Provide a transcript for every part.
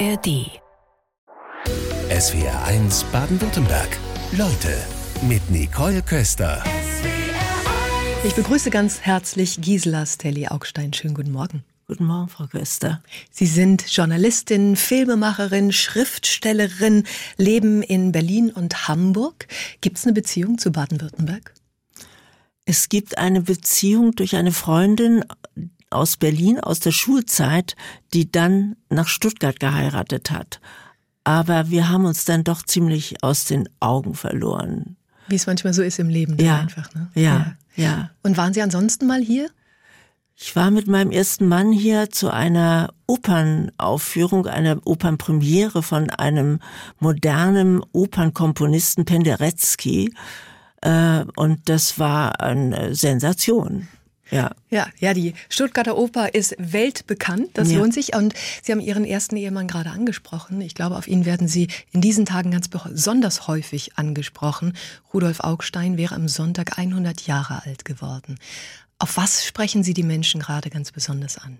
ARD. SWR 1 Baden-Württemberg. Leute mit Nicole Köster. Ich begrüße ganz herzlich Gisela Stelli Augstein. Schönen guten Morgen. Guten Morgen, Frau Köster. Sie sind Journalistin, Filmemacherin, Schriftstellerin, leben in Berlin und Hamburg. Gibt es eine Beziehung zu Baden-Württemberg? Es gibt eine Beziehung durch eine Freundin aus Berlin aus der Schulzeit, die dann nach Stuttgart geheiratet hat. Aber wir haben uns dann doch ziemlich aus den Augen verloren. Wie es manchmal so ist im Leben. Ja, einfach, ne? ja, ja, ja. Und waren Sie ansonsten mal hier? Ich war mit meinem ersten Mann hier zu einer Opernaufführung, einer Opernpremiere von einem modernen Opernkomponisten Penderecki. Äh, und das war eine Sensation. Ja. Ja, ja, die Stuttgarter Oper ist weltbekannt. Das ja. lohnt sich. Und Sie haben Ihren ersten Ehemann gerade angesprochen. Ich glaube, auf ihn werden Sie in diesen Tagen ganz besonders häufig angesprochen. Rudolf Augstein wäre am Sonntag 100 Jahre alt geworden. Auf was sprechen Sie die Menschen gerade ganz besonders an?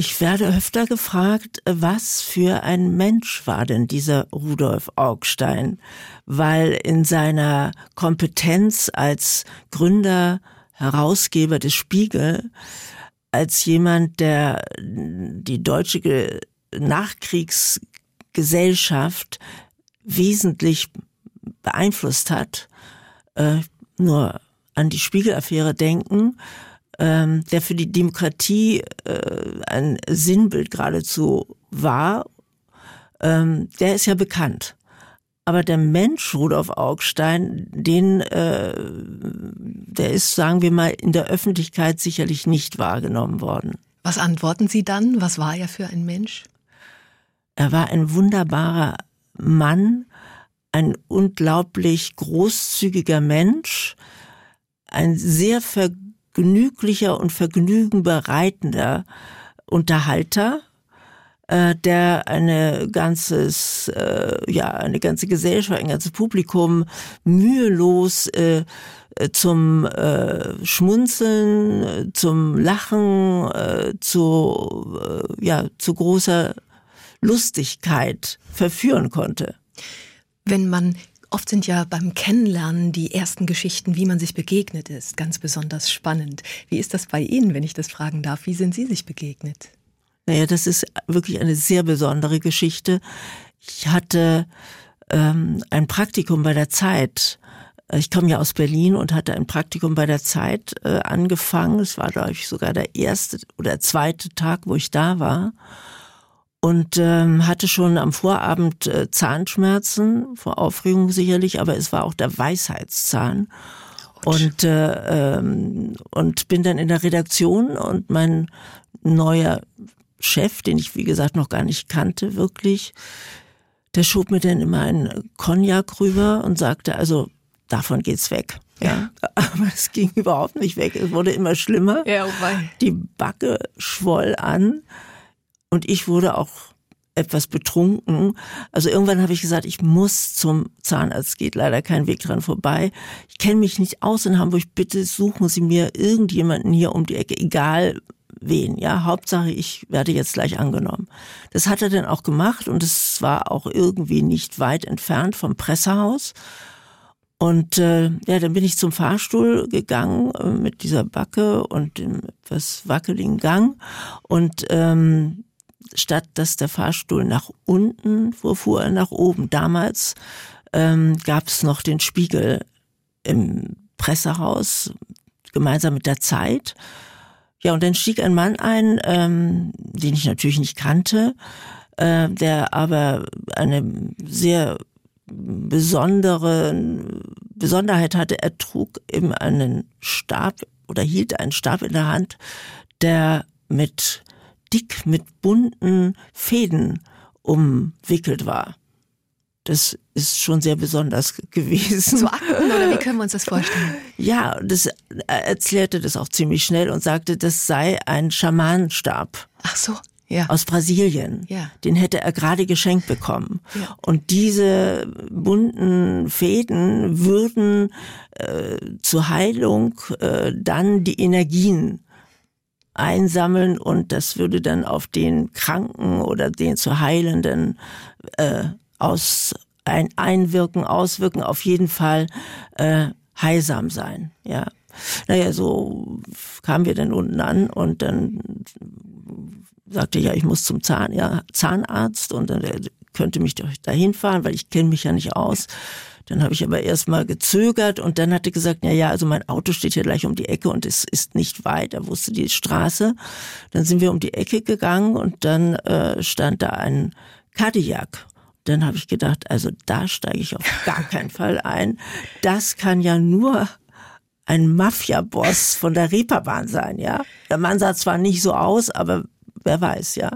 Ich werde öfter gefragt, was für ein Mensch war denn dieser Rudolf Augstein? Weil in seiner Kompetenz als Gründer Herausgeber des Spiegel, als jemand, der die deutsche Nachkriegsgesellschaft wesentlich beeinflusst hat, äh, nur an die Spiegelaffäre denken, ähm, der für die Demokratie äh, ein Sinnbild geradezu war, ähm, der ist ja bekannt. Aber der Mensch Rudolf Augstein, den, äh, der ist, sagen wir mal, in der Öffentlichkeit sicherlich nicht wahrgenommen worden. Was antworten Sie dann? Was war er für ein Mensch? Er war ein wunderbarer Mann, ein unglaublich großzügiger Mensch, ein sehr vergnüglicher und vergnügenbereitender Unterhalter, äh, der eine ganzes, äh, ja, eine ganze Gesellschaft, ein ganzes Publikum mühelos äh, zum äh, Schmunzeln, zum Lachen, äh, zu, äh, ja, zu großer Lustigkeit verführen konnte. Wenn man Oft sind ja beim Kennenlernen die ersten Geschichten, wie man sich begegnet ist, ganz besonders spannend. Wie ist das bei Ihnen, wenn ich das fragen darf? Wie sind Sie sich begegnet? Naja, das ist wirklich eine sehr besondere Geschichte. Ich hatte ähm, ein Praktikum bei der Zeit. Ich komme ja aus Berlin und hatte ein Praktikum bei der Zeit äh, angefangen. Es war, glaube ich, sogar der erste oder zweite Tag, wo ich da war. Und ähm, hatte schon am Vorabend äh, Zahnschmerzen, vor Aufregung sicherlich, aber es war auch der Weisheitszahn. Und, äh, ähm, und bin dann in der Redaktion und mein neuer Chef, den ich wie gesagt noch gar nicht kannte, wirklich, der schob mir dann immer einen Cognac rüber und sagte, also davon geht's weg. Ja, aber es ging überhaupt nicht weg. Es wurde immer schlimmer. Ja, oh Die Backe schwoll an und ich wurde auch etwas betrunken. Also irgendwann habe ich gesagt, ich muss zum Zahnarzt, geht leider kein Weg dran vorbei. Ich kenne mich nicht aus in Hamburg, bitte suchen Sie mir irgendjemanden hier um die Ecke, egal wen. Ja, Hauptsache, ich werde jetzt gleich angenommen. Das hat er dann auch gemacht und es war auch irgendwie nicht weit entfernt vom Pressehaus. Und äh, ja, dann bin ich zum Fahrstuhl gegangen äh, mit dieser Backe und dem etwas wackeligen Gang. Und ähm, statt dass der Fahrstuhl nach unten fuhr, fuhr er nach oben. Damals ähm, gab es noch den Spiegel im Pressehaus gemeinsam mit der Zeit. Ja, und dann stieg ein Mann ein, ähm, den ich natürlich nicht kannte, äh, der aber eine sehr besondere Besonderheit hatte. Er trug eben einen Stab oder hielt einen Stab in der Hand, der mit dick mit bunten Fäden umwickelt war. Das ist schon sehr besonders gewesen. Zu Akten oder wie können wir uns das vorstellen? Ja, das er erklärte das auch ziemlich schnell und sagte, das sei ein Schamanenstab. Ach so. Ja. Aus Brasilien. Ja. Den hätte er gerade geschenkt bekommen. Ja. Und diese bunten Fäden würden äh, zur Heilung äh, dann die Energien einsammeln und das würde dann auf den Kranken oder den zu Heilenden äh, aus ein, einwirken, auswirken, auf jeden Fall äh, heilsam sein. Ja. Naja, so kamen wir dann unten an und dann sagte ja, ich muss zum Zahn, ja, Zahnarzt und dann könnte mich doch dahin fahren, weil ich kenne mich ja nicht aus. Dann habe ich aber erstmal gezögert und dann hatte gesagt, ja, ja, also mein Auto steht hier gleich um die Ecke und es ist nicht weit. Er wusste die Straße. Dann sind wir um die Ecke gegangen und dann äh, stand da ein Cadillac. Dann habe ich gedacht, also da steige ich auf gar keinen Fall ein. Das kann ja nur ein Mafia-Boss von der Reeperbahn sein, ja. Der Mann sah zwar nicht so aus, aber wer weiß, ja.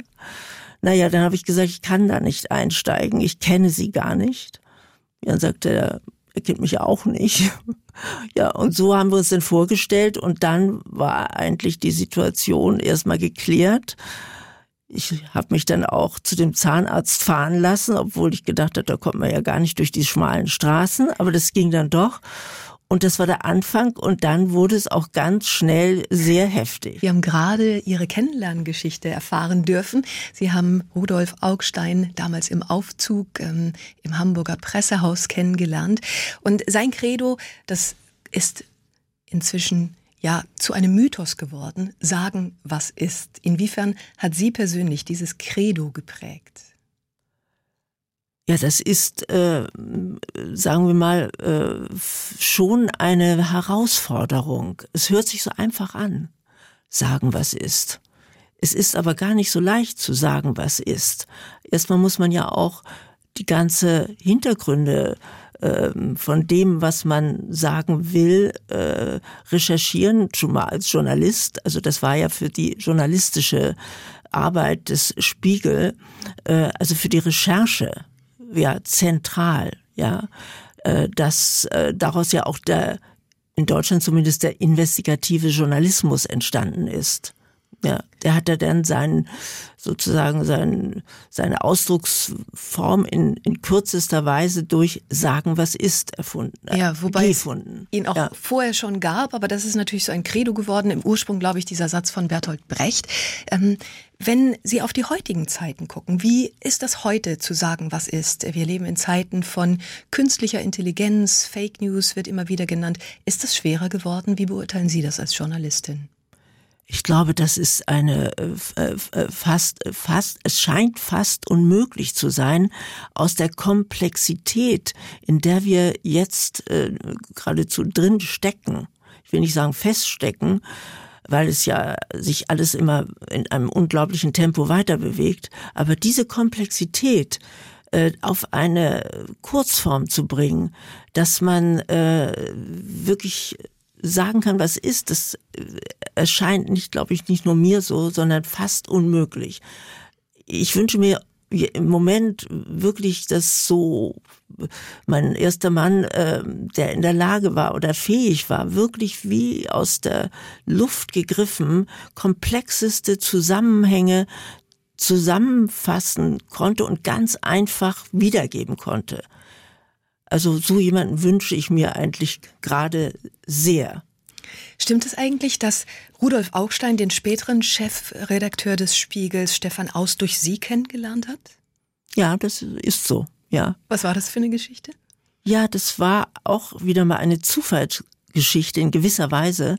Naja, dann habe ich gesagt, ich kann da nicht einsteigen, ich kenne sie gar nicht. Dann sagte er, er kennt mich auch nicht. Ja, und so haben wir uns dann vorgestellt und dann war eigentlich die Situation erstmal geklärt. Ich habe mich dann auch zu dem Zahnarzt fahren lassen, obwohl ich gedacht habe, da kommt man ja gar nicht durch die schmalen Straßen, aber das ging dann doch. Und das war der Anfang und dann wurde es auch ganz schnell sehr heftig. Wir haben gerade Ihre Kennenlerngeschichte erfahren dürfen. Sie haben Rudolf Augstein damals im Aufzug ähm, im Hamburger Pressehaus kennengelernt. Und sein Credo, das ist inzwischen ja zu einem Mythos geworden. Sagen, was ist. Inwiefern hat Sie persönlich dieses Credo geprägt? Ja, das ist, äh, sagen wir mal, äh, schon eine Herausforderung. Es hört sich so einfach an, sagen, was ist. Es ist aber gar nicht so leicht zu sagen, was ist. Erstmal muss man ja auch die ganze Hintergründe von dem, was man sagen will, äh, recherchieren, schon mal als Journalist. Also das war ja für die journalistische Arbeit des Spiegel, äh, also für die Recherche ja zentral, ja, äh, dass daraus ja auch der in Deutschland zumindest der investigative Journalismus entstanden ist. Ja, der hat ja dann seinen, sozusagen sein, seine Ausdrucksform in, in kürzester Weise durch Sagen, was ist, erfunden. Ja, wobei gefunden. es ihn auch ja. vorher schon gab, aber das ist natürlich so ein Credo geworden. Im Ursprung, glaube ich, dieser Satz von Bertolt Brecht. Ähm, wenn Sie auf die heutigen Zeiten gucken, wie ist das heute zu sagen, was ist? Wir leben in Zeiten von künstlicher Intelligenz, Fake News wird immer wieder genannt. Ist das schwerer geworden? Wie beurteilen Sie das als Journalistin? Ich glaube, das ist eine äh, äh, äh, fast, fast, es scheint fast unmöglich zu sein, aus der Komplexität, in der wir jetzt äh, geradezu drin stecken, ich will nicht sagen feststecken, weil es ja sich alles immer in einem unglaublichen Tempo weiter bewegt, aber diese Komplexität äh, auf eine Kurzform zu bringen, dass man äh, wirklich sagen kann, was ist, das äh, erscheint nicht, glaube ich, nicht nur mir so, sondern fast unmöglich. Ich wünsche mir im Moment wirklich das so, mein erster Mann, äh, der in der Lage war oder fähig war, wirklich wie aus der Luft gegriffen, komplexeste Zusammenhänge zusammenfassen konnte und ganz einfach wiedergeben konnte. Also so jemanden wünsche ich mir eigentlich gerade sehr. Stimmt es eigentlich, dass Rudolf Augstein den späteren Chefredakteur des Spiegels Stefan Aus durch Sie kennengelernt hat? Ja, das ist so, ja. Was war das für eine Geschichte? Ja, das war auch wieder mal eine Zufallsgeschichte in gewisser Weise.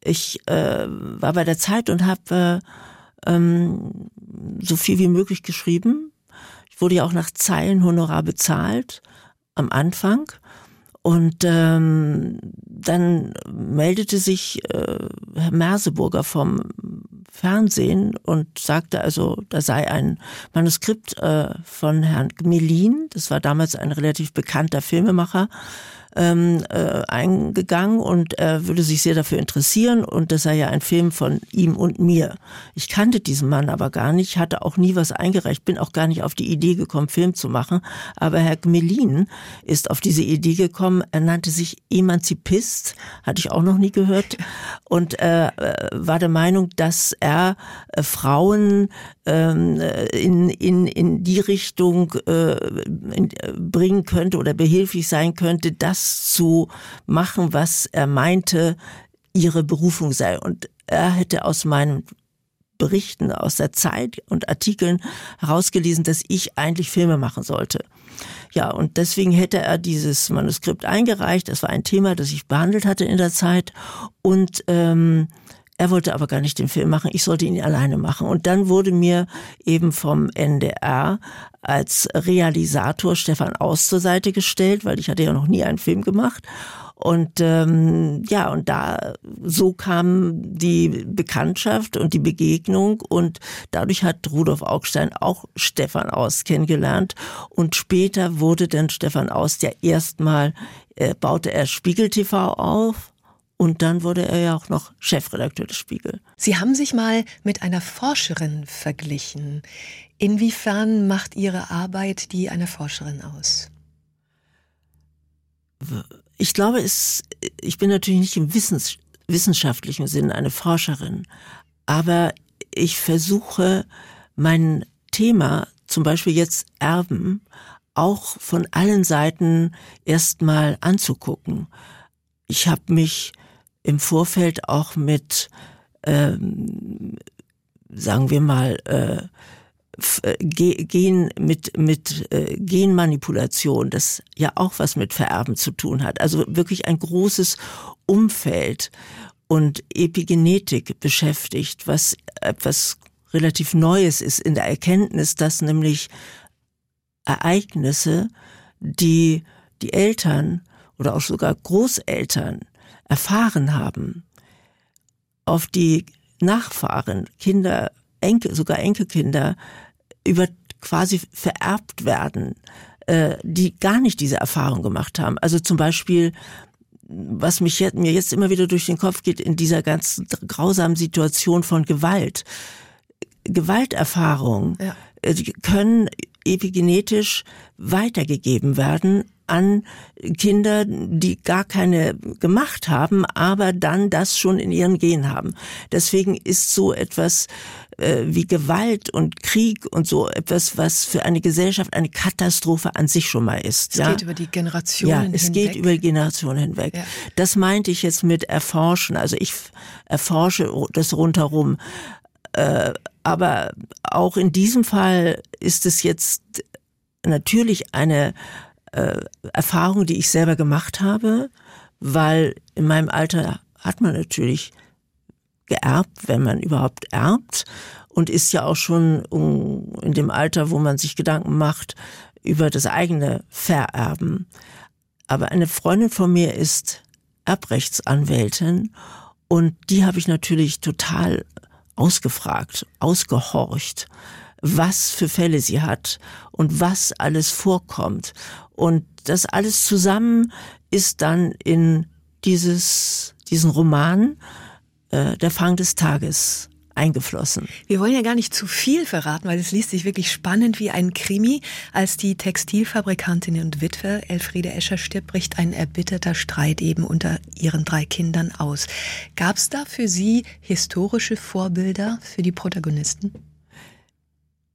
Ich äh, war bei der Zeit und habe äh, ähm, so viel wie möglich geschrieben. Ich wurde ja auch nach Zeilenhonorar bezahlt am Anfang. Und ähm, dann meldete sich äh, Herr Merseburger vom Fernsehen und sagte also, da sei ein Manuskript äh, von Herrn Gmelin, das war damals ein relativ bekannter Filmemacher, ähm, äh, eingegangen und er würde sich sehr dafür interessieren und das sei ja ein Film von ihm und mir. Ich kannte diesen Mann aber gar nicht, hatte auch nie was eingereicht, bin auch gar nicht auf die Idee gekommen, Film zu machen. Aber Herr Gmelin ist auf diese Idee gekommen. Er nannte sich Emanzipist, hatte ich auch noch nie gehört und äh, war der Meinung, dass er äh, Frauen ähm, in, in, in die Richtung äh, in, äh, bringen könnte oder behilflich sein könnte, dass zu machen, was er meinte, ihre Berufung sei. Und er hätte aus meinem Berichten aus der Zeit und Artikeln herausgelesen, dass ich eigentlich Filme machen sollte. Ja, und deswegen hätte er dieses Manuskript eingereicht. Das war ein Thema, das ich behandelt hatte in der Zeit. Und ähm, er wollte aber gar nicht den Film machen, ich sollte ihn alleine machen. Und dann wurde mir eben vom NDR als Realisator Stefan Aus zur Seite gestellt, weil ich hatte ja noch nie einen Film gemacht. Und ähm, ja, und da so kam die Bekanntschaft und die Begegnung und dadurch hat Rudolf Augstein auch Stefan Aus kennengelernt und später wurde dann Stefan Aus ja erstmal äh, baute er Spiegel TV auf und dann wurde er ja auch noch Chefredakteur des Spiegel. Sie haben sich mal mit einer Forscherin verglichen. Inwiefern macht Ihre Arbeit die einer Forscherin aus? Ich glaube, es, ich bin natürlich nicht im Wissens, wissenschaftlichen Sinn eine Forscherin, aber ich versuche mein Thema, zum Beispiel jetzt Erben, auch von allen Seiten erstmal anzugucken. Ich habe mich im Vorfeld auch mit, ähm, sagen wir mal, äh, äh Gen mit mit äh, Genmanipulation, das ja auch was mit Vererben zu tun hat. Also wirklich ein großes Umfeld und Epigenetik beschäftigt, was etwas relativ Neues ist in der Erkenntnis, dass nämlich Ereignisse, die die Eltern oder auch sogar Großeltern erfahren haben, auf die Nachfahren, Kinder, Enkel, sogar Enkelkinder über quasi vererbt werden, äh, die gar nicht diese Erfahrung gemacht haben. Also zum Beispiel, was mich jetzt, mir jetzt immer wieder durch den Kopf geht in dieser ganz grausamen Situation von Gewalt. Gewalterfahrungen ja. Äh, können epigenetisch weitergegeben werden an Kinder, die gar keine gemacht haben, aber dann das schon in ihren Gen haben. Deswegen ist so etwas äh, wie Gewalt und Krieg und so etwas, was für eine Gesellschaft eine Katastrophe an sich schon mal ist. Es ja? geht über die Generationen hinweg. Ja, es hinweg. geht über Generationen hinweg. Ja. Das meinte ich jetzt mit erforschen. Also ich erforsche das rundherum. Äh, aber auch in diesem Fall ist es jetzt natürlich eine äh, Erfahrung, die ich selber gemacht habe, weil in meinem Alter hat man natürlich geerbt, wenn man überhaupt erbt und ist ja auch schon in dem Alter, wo man sich Gedanken macht über das eigene Vererben. Aber eine Freundin von mir ist Erbrechtsanwältin und die habe ich natürlich total ausgefragt, ausgehorcht, was für Fälle sie hat und was alles vorkommt. Und das alles zusammen ist dann in dieses, diesen Roman äh, Der Fang des Tages eingeflossen. Wir wollen ja gar nicht zu viel verraten, weil es liest sich wirklich spannend wie ein Krimi. Als die Textilfabrikantin und Witwe Elfriede Escher stirbt, bricht ein erbitterter Streit eben unter ihren drei Kindern aus. Gab es da für Sie historische Vorbilder für die Protagonisten?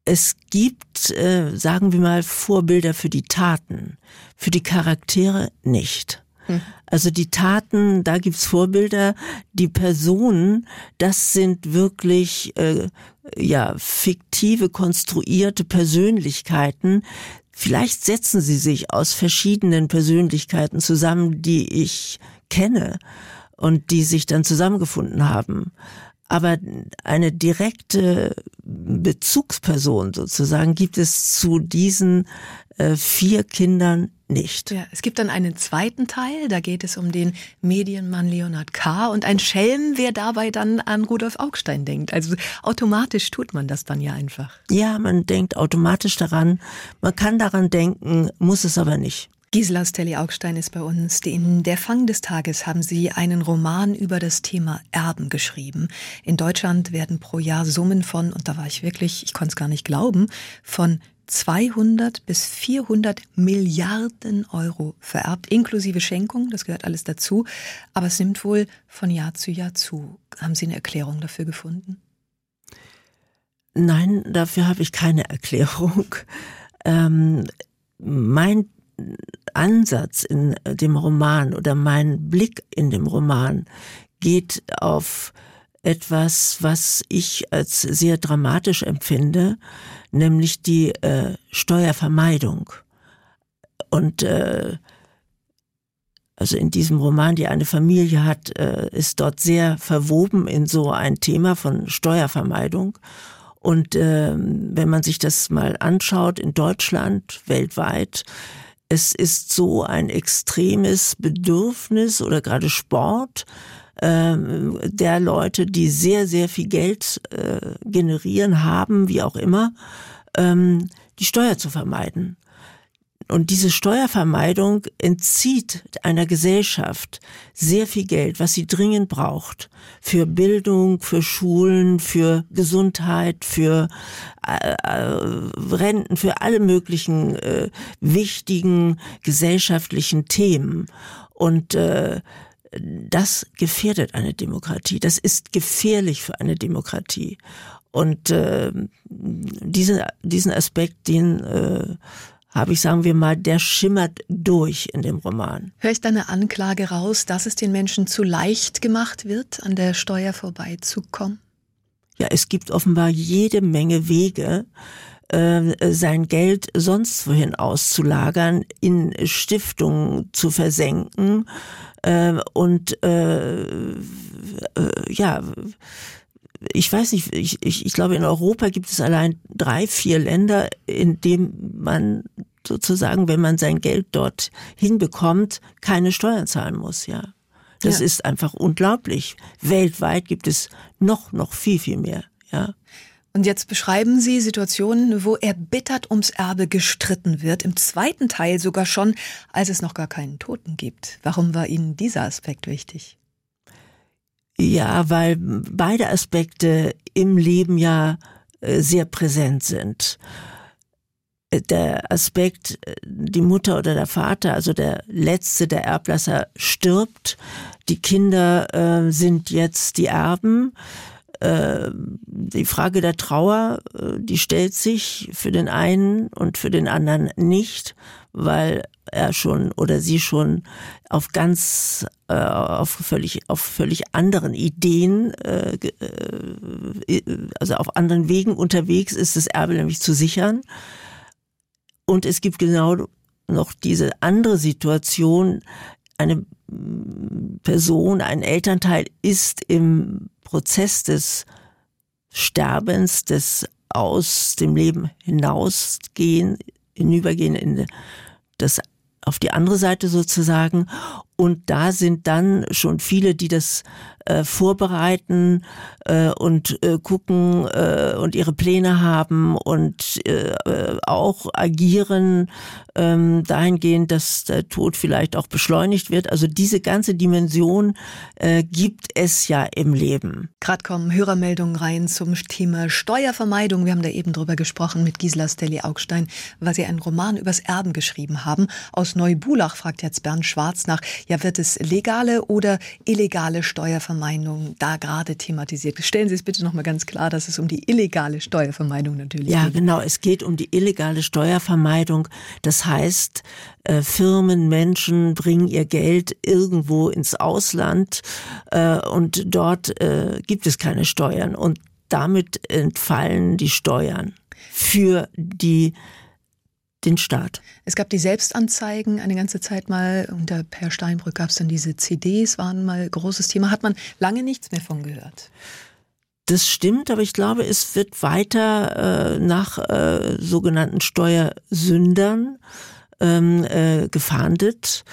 Es gibt, äh, sagen wir mal, Vorbilder für die Taten, für die Charaktere nicht. Hm. Also die Taten, da gibt's Vorbilder. Die Personen, das sind wirklich äh, ja fiktive, konstruierte Persönlichkeiten. Vielleicht setzen sie sich aus verschiedenen Persönlichkeiten zusammen, die ich kenne und die sich dann zusammengefunden haben. Aber eine direkte Bezugsperson sozusagen gibt es zu diesen äh, vier Kindern nicht. Ja, es gibt dann einen zweiten Teil, da geht es um den Medienmann Leonhard K. und ein Schelm, wer dabei dann an Rudolf Augstein denkt. Also automatisch tut man das dann ja einfach. Ja, man denkt automatisch daran. Man kann daran denken, muss es aber nicht. Gisela Stelli-Augstein ist bei uns. In Der Fang des Tages haben Sie einen Roman über das Thema Erben geschrieben. In Deutschland werden pro Jahr Summen von, und da war ich wirklich, ich konnte es gar nicht glauben, von 200 bis 400 Milliarden Euro vererbt, inklusive Schenkung, das gehört alles dazu. Aber es nimmt wohl von Jahr zu Jahr zu. Haben Sie eine Erklärung dafür gefunden? Nein, dafür habe ich keine Erklärung. Ähm, mein Ansatz in dem Roman oder mein Blick in dem Roman geht auf etwas, was ich als sehr dramatisch empfinde, nämlich die äh, Steuervermeidung. Und äh, also in diesem Roman, die eine Familie hat, äh, ist dort sehr verwoben in so ein Thema von Steuervermeidung. Und äh, wenn man sich das mal anschaut in Deutschland, weltweit, es ist so ein extremes Bedürfnis oder gerade Sport äh, der Leute, die sehr, sehr viel Geld äh, generieren haben, wie auch immer, ähm, die Steuer zu vermeiden. Und diese Steuervermeidung entzieht einer Gesellschaft sehr viel Geld, was sie dringend braucht. Für Bildung, für Schulen, für Gesundheit, für äh, äh, Renten, für alle möglichen äh, wichtigen gesellschaftlichen Themen. Und äh, das gefährdet eine Demokratie. Das ist gefährlich für eine Demokratie. Und äh, diesen, diesen Aspekt, den äh, habe ich, sagen wir mal, der schimmert durch in dem Roman. Hör ich deine Anklage raus, dass es den Menschen zu leicht gemacht wird, an der Steuer vorbeizukommen? Ja, es gibt offenbar jede Menge Wege, äh, sein Geld sonst wohin auszulagern, in Stiftungen zu versenken äh, und äh, äh, ja, ich weiß nicht, ich, ich, ich glaube, in Europa gibt es allein drei, vier Länder, in denen man sozusagen, wenn man sein Geld dort hinbekommt, keine Steuern zahlen muss, ja. Das ja. ist einfach unglaublich. Weltweit gibt es noch, noch viel, viel mehr, ja. Und jetzt beschreiben Sie Situationen, wo erbittert ums Erbe gestritten wird, im zweiten Teil sogar schon, als es noch gar keinen Toten gibt. Warum war Ihnen dieser Aspekt wichtig? Ja, weil beide Aspekte im Leben ja äh, sehr präsent sind. Äh, der Aspekt, äh, die Mutter oder der Vater, also der letzte, der Erblasser, stirbt. Die Kinder äh, sind jetzt die Erben. Die Frage der Trauer, die stellt sich für den einen und für den anderen nicht, weil er schon oder sie schon auf ganz äh, auf völlig auf völlig anderen Ideen äh, äh, also auf anderen Wegen unterwegs ist das Erbe nämlich zu sichern. Und es gibt genau noch diese andere Situation. Eine Person ein Elternteil ist im Prozess des Sterbens des aus dem Leben hinausgehen hinübergehen in das auf die andere Seite sozusagen. Und da sind dann schon viele, die das äh, vorbereiten äh, und äh, gucken äh, und ihre Pläne haben und äh, auch agieren ähm, dahingehend, dass der Tod vielleicht auch beschleunigt wird. Also diese ganze Dimension äh, gibt es ja im Leben. Gerade kommen Hörermeldungen rein zum Thema Steuervermeidung. Wir haben da eben drüber gesprochen mit Gisela Stelli-Augstein, weil sie einen Roman übers Erben geschrieben haben. Aus Neubulach fragt jetzt Bernd Schwarz nach, ja, wird es legale oder illegale Steuervermeidung da gerade thematisiert. Stellen Sie es bitte noch mal ganz klar, dass es um die illegale Steuervermeidung natürlich ja, geht. Ja, genau. Es geht um die illegale Steuervermeidung. Das heißt, äh, Firmen, Menschen bringen ihr Geld irgendwo ins Ausland äh, und dort äh, gibt es keine Steuern und damit entfallen die Steuern für die den Staat. Es gab die Selbstanzeigen eine ganze Zeit mal. Unter Per Steinbrück gab es dann diese CDs, waren mal großes Thema. Hat man lange nichts mehr von gehört. Das stimmt, aber ich glaube, es wird weiter äh, nach äh, sogenannten Steuersündern ähm, äh, gefahndet.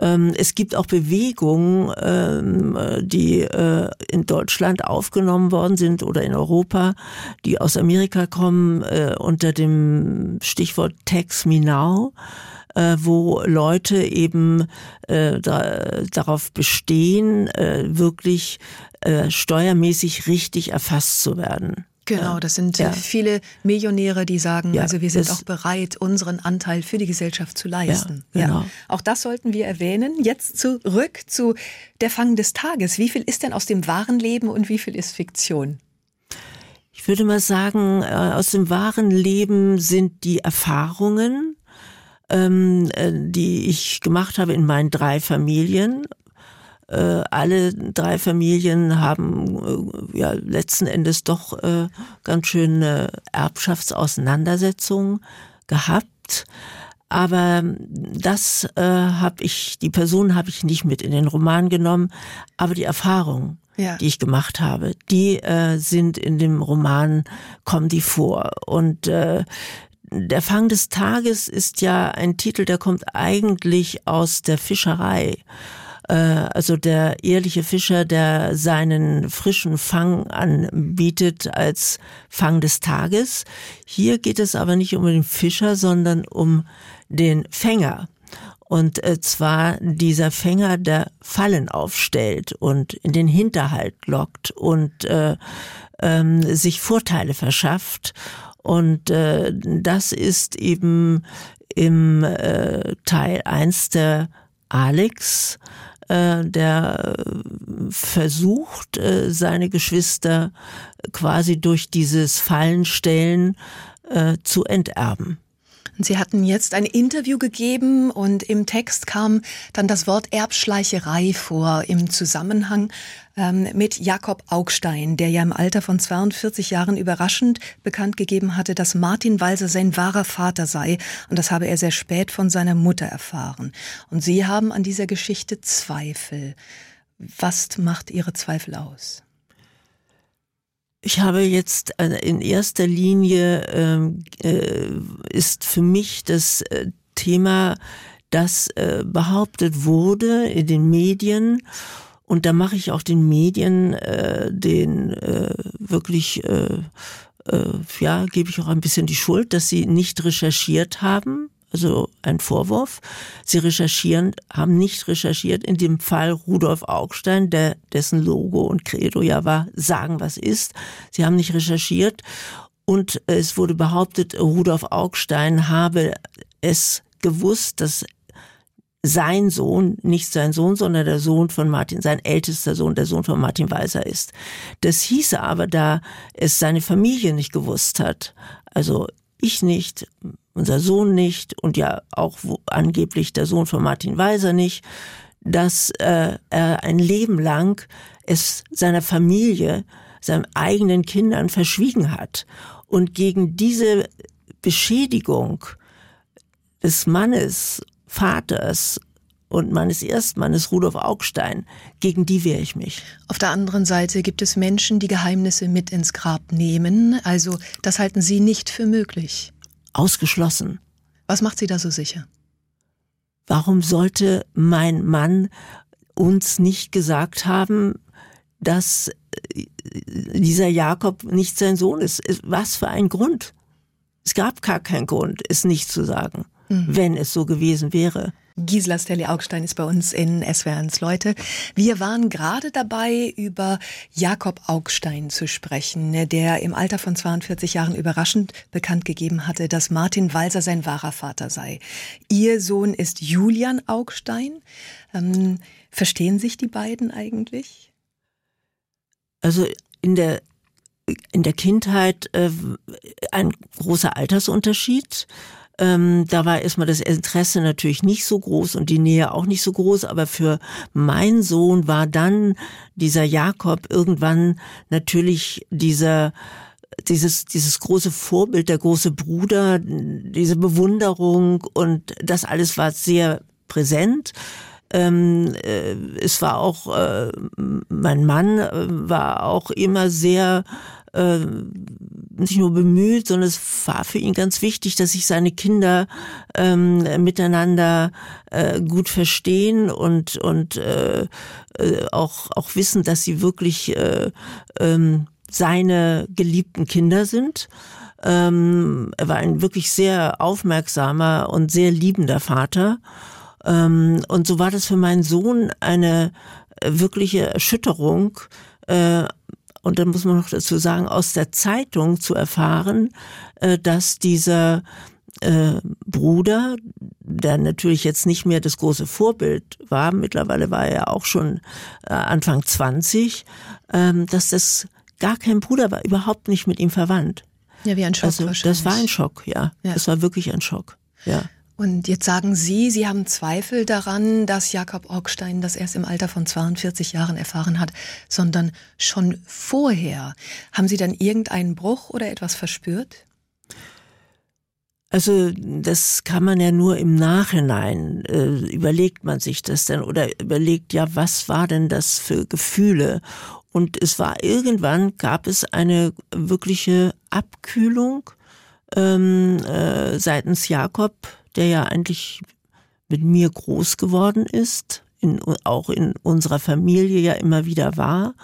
Ähm, es gibt auch Bewegungen, ähm, die äh, in Deutschland aufgenommen worden sind oder in Europa, die aus Amerika kommen äh, unter dem Stichwort Tax Me Now äh, wo Leute eben äh, da, darauf bestehen, äh, wirklich äh, steuermäßig richtig erfasst zu werden. Genau, das sind ja. viele Millionäre, die sagen, ja, also wir sind auch bereit, unseren Anteil für die Gesellschaft zu leisten. Ja, genau. Auch das sollten wir erwähnen. Jetzt zurück zu der Fang des Tages. Wie viel ist denn aus dem wahren Leben und wie viel ist Fiktion? Ich würde mal sagen, äh, aus dem wahren Leben sind die Erfahrungen, ähm, äh, die ich gemacht habe in meinen drei Familien äh, alle drei Familien haben äh, ja letzten Endes doch äh, ganz schöne Erbschaftsauseinandersetzungen gehabt. Aber das äh, habe ich, die Person habe ich nicht mit in den Roman genommen, aber die Erfahrung, ja. die ich gemacht habe, die äh, sind in dem Roman, kommen die vor. Und äh, der Fang des Tages ist ja ein Titel, der kommt eigentlich aus der Fischerei. Äh, also der ehrliche Fischer, der seinen frischen Fang anbietet als Fang des Tages. Hier geht es aber nicht um den Fischer, sondern um den Fänger. Und äh, zwar dieser Fänger, der Fallen aufstellt und in den Hinterhalt lockt und äh, ähm, sich Vorteile verschafft. Und äh, das ist eben im äh, Teil eins der Alex, äh, der versucht, äh, seine Geschwister quasi durch dieses Fallenstellen äh, zu enterben. Sie hatten jetzt ein Interview gegeben und im Text kam dann das Wort Erbschleicherei vor im Zusammenhang ähm, mit Jakob Augstein, der ja im Alter von 42 Jahren überraschend bekannt gegeben hatte, dass Martin Walser sein wahrer Vater sei und das habe er sehr spät von seiner Mutter erfahren. Und Sie haben an dieser Geschichte Zweifel. Was macht Ihre Zweifel aus? Ich habe jetzt äh, in erster Linie ähm, äh, ist für mich das äh, Thema, das äh, behauptet wurde in den Medien. Und da mache ich auch den Medien äh, den äh, wirklich äh, ja gebe ich auch ein bisschen die Schuld, dass sie nicht recherchiert haben also ein Vorwurf. Sie recherchieren, haben nicht recherchiert in dem Fall Rudolf Augstein, der, dessen Logo und Credo ja war, sagen was ist. Sie haben nicht recherchiert und es wurde behauptet, Rudolf Augstein habe es gewusst, dass sein Sohn, nicht sein Sohn, sondern der Sohn von Martin, sein ältester Sohn, der Sohn von Martin Weiser ist. Das hieße aber, da es seine Familie nicht gewusst hat, also ich nicht, unser Sohn nicht und ja auch angeblich der Sohn von Martin Weiser nicht, dass äh, er ein Leben lang es seiner Familie, seinen eigenen Kindern verschwiegen hat. Und gegen diese Beschädigung des Mannes, Vaters und meines Erstmannes Rudolf Augstein, gegen die wehre ich mich. Auf der anderen Seite gibt es Menschen, die Geheimnisse mit ins Grab nehmen. Also das halten Sie nicht für möglich ausgeschlossen. Was macht Sie da so sicher? Warum sollte mein Mann uns nicht gesagt haben, dass äh, dieser Jakob nicht sein Sohn ist? Was für ein Grund? Es gab gar keinen Grund, es nicht zu sagen, mhm. wenn es so gewesen wäre. Gisela Stelli Augstein ist bei uns in SWR1 Leute. Wir waren gerade dabei, über Jakob Augstein zu sprechen, der im Alter von 42 Jahren überraschend bekannt gegeben hatte, dass Martin Walser sein wahrer Vater sei. Ihr Sohn ist Julian Augstein. Ähm, verstehen sich die beiden eigentlich? Also in der in der Kindheit äh, ein großer Altersunterschied. Ähm, da war erstmal das Interesse natürlich nicht so groß und die Nähe auch nicht so groß, aber für meinen Sohn war dann dieser Jakob irgendwann natürlich dieser dieses, dieses große Vorbild, der große Bruder, diese Bewunderung und das alles war sehr präsent. Ähm, äh, es war auch, äh, mein Mann äh, war auch immer sehr äh, nicht nur bemüht, sondern es war für ihn ganz wichtig, dass sich seine Kinder ähm, miteinander äh, gut verstehen und und äh, äh, auch auch wissen, dass sie wirklich äh, ähm, seine geliebten Kinder sind. Ähm, er war ein wirklich sehr aufmerksamer und sehr liebender Vater. Ähm, und so war das für meinen Sohn eine wirkliche Erschütterung, äh, und dann muss man noch dazu sagen, aus der Zeitung zu erfahren, äh, dass dieser äh, Bruder, der natürlich jetzt nicht mehr das große Vorbild war, mittlerweile war er auch schon äh, Anfang 20, ähm, dass das gar kein Bruder war, überhaupt nicht mit ihm verwandt. Ja, wie ein Schock also, Das war ein Schock, ja. ja. Das war wirklich ein Schock, ja. Und jetzt sagen Sie, Sie haben Zweifel daran, dass Jakob Augstein das erst im Alter von 42 Jahren erfahren hat, sondern schon vorher. Haben Sie dann irgendeinen Bruch oder etwas verspürt? Also das kann man ja nur im Nachhinein, äh, überlegt man sich das dann oder überlegt, ja, was war denn das für Gefühle? Und es war irgendwann, gab es eine wirkliche Abkühlung ähm, äh, seitens Jakob, der ja eigentlich mit mir groß geworden ist, in, auch in unserer Familie ja immer wieder war,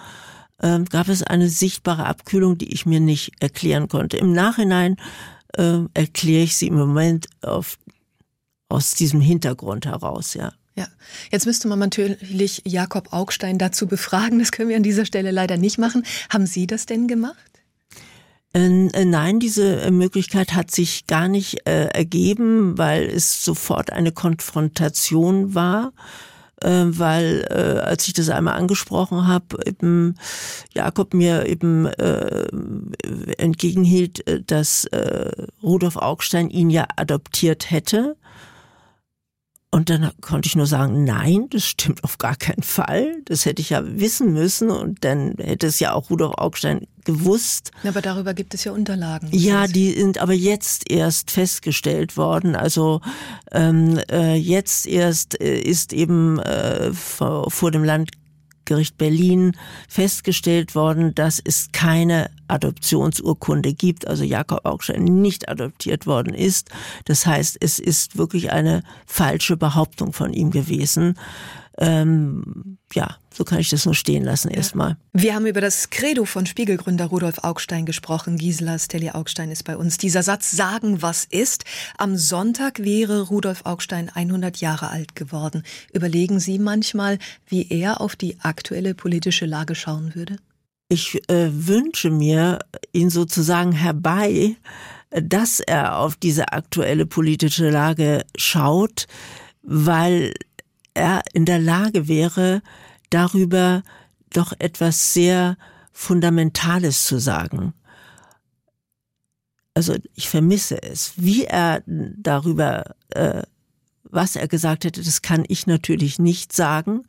ähm, gab es eine sichtbare Abkühlung, die ich mir nicht erklären konnte. Im Nachhinein äh, erkläre ich sie im Moment auf, aus diesem Hintergrund heraus, ja. Ja, jetzt müsste man natürlich Jakob Augstein dazu befragen. Das können wir an dieser Stelle leider nicht machen. Haben Sie das denn gemacht? Ähm, äh, nein, diese äh, Möglichkeit hat sich gar nicht äh, ergeben, weil es sofort eine Konfrontation war. Äh, weil äh, als ich das einmal angesprochen habe, eben Jakob mir eben äh, entgegenhielt, dass äh, Rudolf Augstein ihn ja adoptiert hätte und dann konnte ich nur sagen, nein, das stimmt auf gar keinen Fall. Das hätte ich ja wissen müssen und dann hätte es ja auch Rudolf Augstein gewusst. Aber darüber gibt es ja Unterlagen. Ja, die sind aber jetzt erst festgestellt worden. Also ähm, äh, jetzt erst äh, ist eben äh, vor, vor dem Land Gericht Berlin festgestellt worden, dass es keine Adoptionsurkunde gibt, also Jakob Augstein nicht adoptiert worden ist. Das heißt, es ist wirklich eine falsche Behauptung von ihm gewesen. Ähm, ja, so kann ich das nur stehen lassen erstmal. Wir haben über das Credo von Spiegelgründer Rudolf Augstein gesprochen. Gisela Stelli Augstein ist bei uns. Dieser Satz sagen, was ist. Am Sonntag wäre Rudolf Augstein 100 Jahre alt geworden. Überlegen Sie manchmal, wie er auf die aktuelle politische Lage schauen würde? Ich äh, wünsche mir ihn sozusagen herbei, dass er auf diese aktuelle politische Lage schaut, weil er in der Lage wäre, darüber doch etwas sehr Fundamentales zu sagen. Also ich vermisse es. Wie er darüber, äh, was er gesagt hätte, das kann ich natürlich nicht sagen,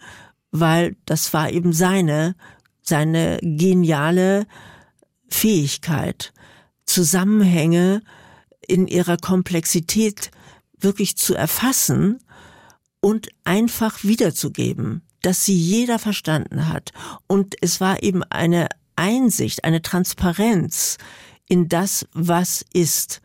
weil das war eben seine, seine geniale Fähigkeit, Zusammenhänge in ihrer Komplexität wirklich zu erfassen und einfach wiederzugeben, dass sie jeder verstanden hat. Und es war eben eine Einsicht, eine Transparenz in das, was ist.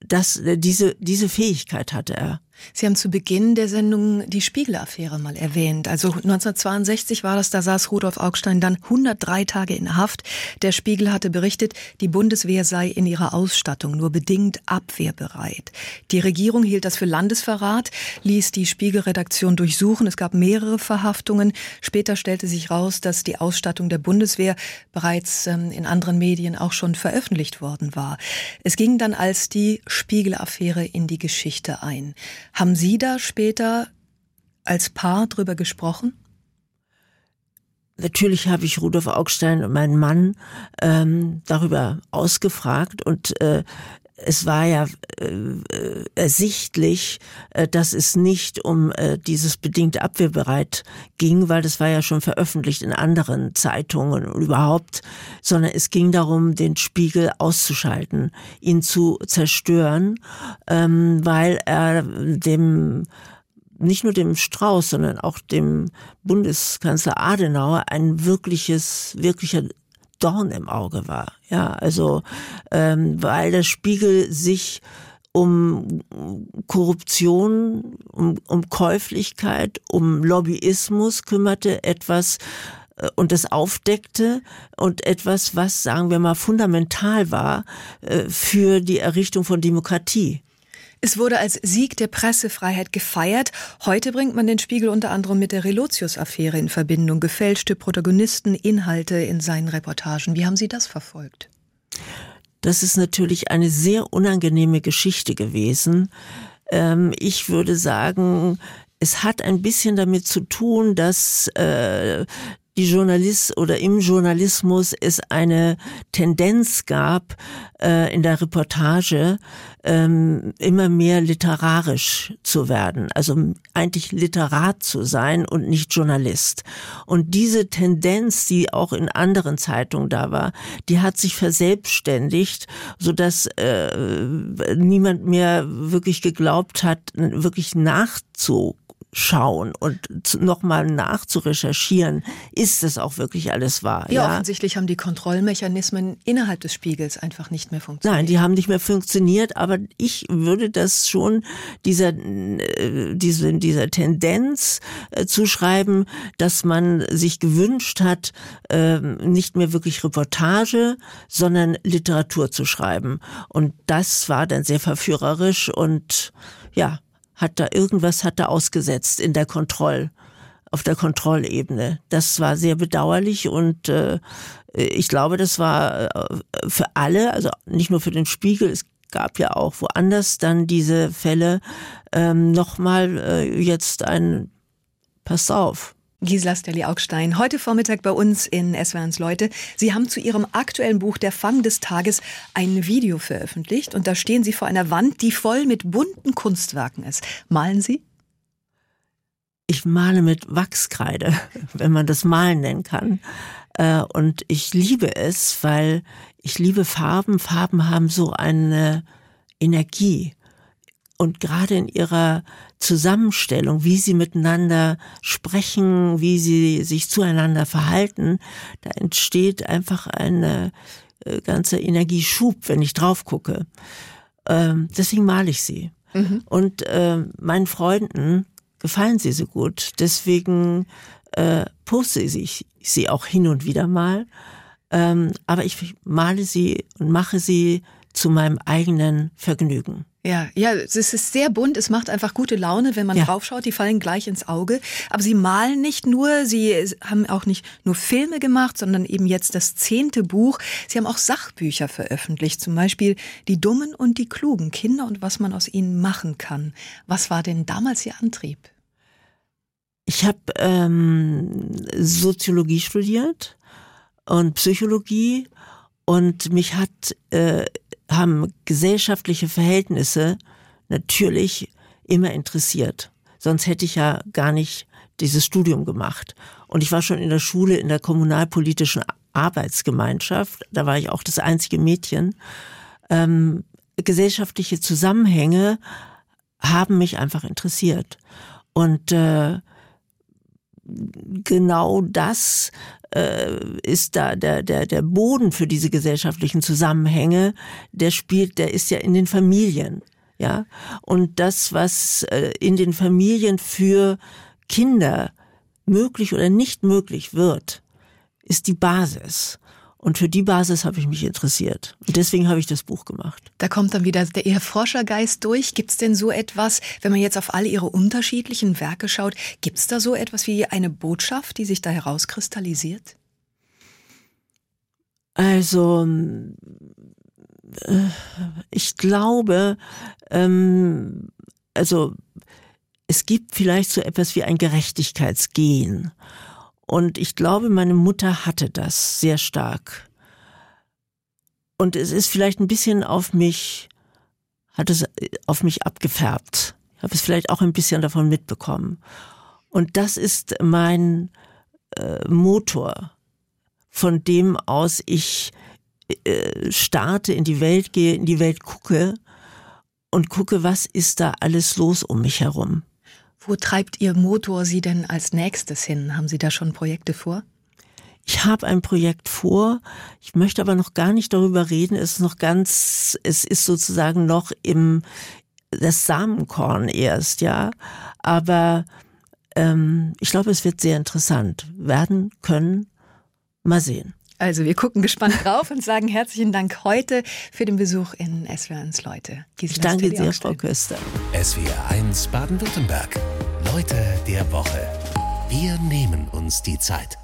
Das, diese, diese Fähigkeit hatte er. Sie haben zu Beginn der Sendung die Spiegel-Affäre mal erwähnt. Also 1962 war das, da saß Rudolf Augstein dann 103 Tage in Haft. Der Spiegel hatte berichtet, die Bundeswehr sei in ihrer Ausstattung nur bedingt abwehrbereit. Die Regierung hielt das für Landesverrat, ließ die Spiegel-Redaktion durchsuchen. Es gab mehrere Verhaftungen. Später stellte sich raus, dass die Ausstattung der Bundeswehr bereits ähm, in anderen Medien auch schon veröffentlicht worden war. Es ging dann als die Spiegel-Affäre in die Geschichte ein. Haben Sie da später als Paar drüber gesprochen? Natürlich habe ich Rudolf Augstein und meinen Mann ähm, darüber ausgefragt und äh, es war ja äh, ersichtlich, äh, dass es nicht um äh, dieses bedingte Abwehrbereit ging, weil das war ja schon veröffentlicht in anderen Zeitungen und überhaupt, sondern es ging darum, den Spiegel auszuschalten, ihn zu zerstören, ähm, weil er dem nicht nur dem Strauß, sondern auch dem Bundeskanzler Adenauer ein wirkliches, wirklicher Dorn im Auge war. Ja, also ähm, weil der Spiegel sich um Korruption, um, um Käuflichkeit, um Lobbyismus kümmerte, etwas äh, und das aufdeckte und etwas, was, sagen wir mal, fundamental war äh, für die Errichtung von Demokratie. Es wurde als Sieg der Pressefreiheit gefeiert. Heute bringt man den Spiegel unter anderem mit der Relotius-Affäre in Verbindung. Gefälschte Protagonisten, Inhalte in seinen Reportagen. Wie haben Sie das verfolgt? Das ist natürlich eine sehr unangenehme Geschichte gewesen. Ähm, ich würde sagen, es hat ein bisschen damit zu tun, dass äh, die Journalist oder im Journalismus es eine Tendenz gab äh, in der Reportage ähm, immer mehr literarisch zu werden, also eigentlich Literat zu sein und nicht Journalist. Und diese Tendenz, die auch in anderen Zeitungen da war, die hat sich verselbstständigt, so dass äh, niemand mehr wirklich geglaubt hat, wirklich nachzu schauen und nochmal nachzurecherchieren, ist es auch wirklich alles wahr. Ja, ja, offensichtlich haben die Kontrollmechanismen innerhalb des Spiegels einfach nicht mehr funktioniert. Nein, die haben nicht mehr funktioniert, aber ich würde das schon dieser, äh, diese, dieser Tendenz äh, zuschreiben, dass man sich gewünscht hat, äh, nicht mehr wirklich Reportage, sondern Literatur zu schreiben. Und das war dann sehr verführerisch und ja, hat da irgendwas hat da ausgesetzt in der Kontroll auf der Kontrollebene. Das war sehr bedauerlich und äh, ich glaube, das war äh, für alle, also nicht nur für den Spiegel, es gab ja auch woanders dann diese Fälle, ähm, nochmal äh, jetzt ein Pass auf. Gisela Stelli-Augstein, heute Vormittag bei uns in SWRs Leute. Sie haben zu Ihrem aktuellen Buch Der Fang des Tages ein Video veröffentlicht und da stehen Sie vor einer Wand, die voll mit bunten Kunstwerken ist. Malen Sie? Ich male mit Wachskreide, wenn man das Malen nennen kann. Äh, und ich liebe es, weil ich liebe Farben. Farben haben so eine Energie und gerade in ihrer Zusammenstellung, wie sie miteinander sprechen, wie sie sich zueinander verhalten, da entsteht einfach ein äh, ganzer Energieschub, wenn ich drauf gucke. Ähm, deswegen male ich sie. Mhm. Und äh, meinen Freunden gefallen sie so gut. Deswegen äh, poste ich sie auch hin und wieder mal. Ähm, aber ich male sie und mache sie zu meinem eigenen Vergnügen. Ja, ja, es ist sehr bunt, es macht einfach gute Laune, wenn man ja. draufschaut, die fallen gleich ins Auge. Aber Sie malen nicht nur, Sie haben auch nicht nur Filme gemacht, sondern eben jetzt das zehnte Buch. Sie haben auch Sachbücher veröffentlicht, zum Beispiel Die Dummen und die Klugen, Kinder und was man aus ihnen machen kann. Was war denn damals Ihr Antrieb? Ich habe ähm, Soziologie studiert und Psychologie und mich hat äh, haben gesellschaftliche Verhältnisse natürlich immer interessiert. Sonst hätte ich ja gar nicht dieses Studium gemacht. Und ich war schon in der Schule in der kommunalpolitischen Arbeitsgemeinschaft. Da war ich auch das einzige Mädchen. Ähm, gesellschaftliche Zusammenhänge haben mich einfach interessiert. Und äh, genau das äh, ist da der, der, der Boden für diese gesellschaftlichen Zusammenhänge, der spielt, der ist ja in den Familien. Ja, und das, was äh, in den Familien für Kinder möglich oder nicht möglich wird, ist die Basis. Und für die Basis habe ich mich interessiert. Und deswegen habe ich das Buch gemacht. Da kommt dann wieder der eher Forschergeist durch. Gibt es denn so etwas, wenn man jetzt auf alle Ihre unterschiedlichen Werke schaut, gibt es da so etwas wie eine Botschaft, die sich da herauskristallisiert? Also, äh, ich glaube, ähm, also es gibt vielleicht so etwas wie ein Gerechtigkeitsgehen. Und ich glaube, meine Mutter hatte das sehr stark. Und es ist vielleicht ein bisschen auf mich, hat es auf mich abgefärbt. Ich habe es vielleicht auch ein bisschen davon mitbekommen. Und das ist mein äh, Motor, von dem aus ich äh, starte, in die Welt gehe, in die Welt gucke und gucke, was ist da alles los um mich herum. Wo treibt Ihr Motor Sie denn als nächstes hin? Haben Sie da schon Projekte vor? Ich habe ein Projekt vor. Ich möchte aber noch gar nicht darüber reden. Es ist noch ganz, es ist sozusagen noch im das Samenkorn erst, ja. Aber ähm, ich glaube, es wird sehr interessant werden können. Mal sehen. Also wir gucken gespannt drauf und sagen herzlichen Dank heute für den Besuch in SWR 1 Leute. Gisela ich danke sehr, Frau Köster. SWR 1 Baden-Württemberg. Leute der Woche. Wir nehmen uns die Zeit.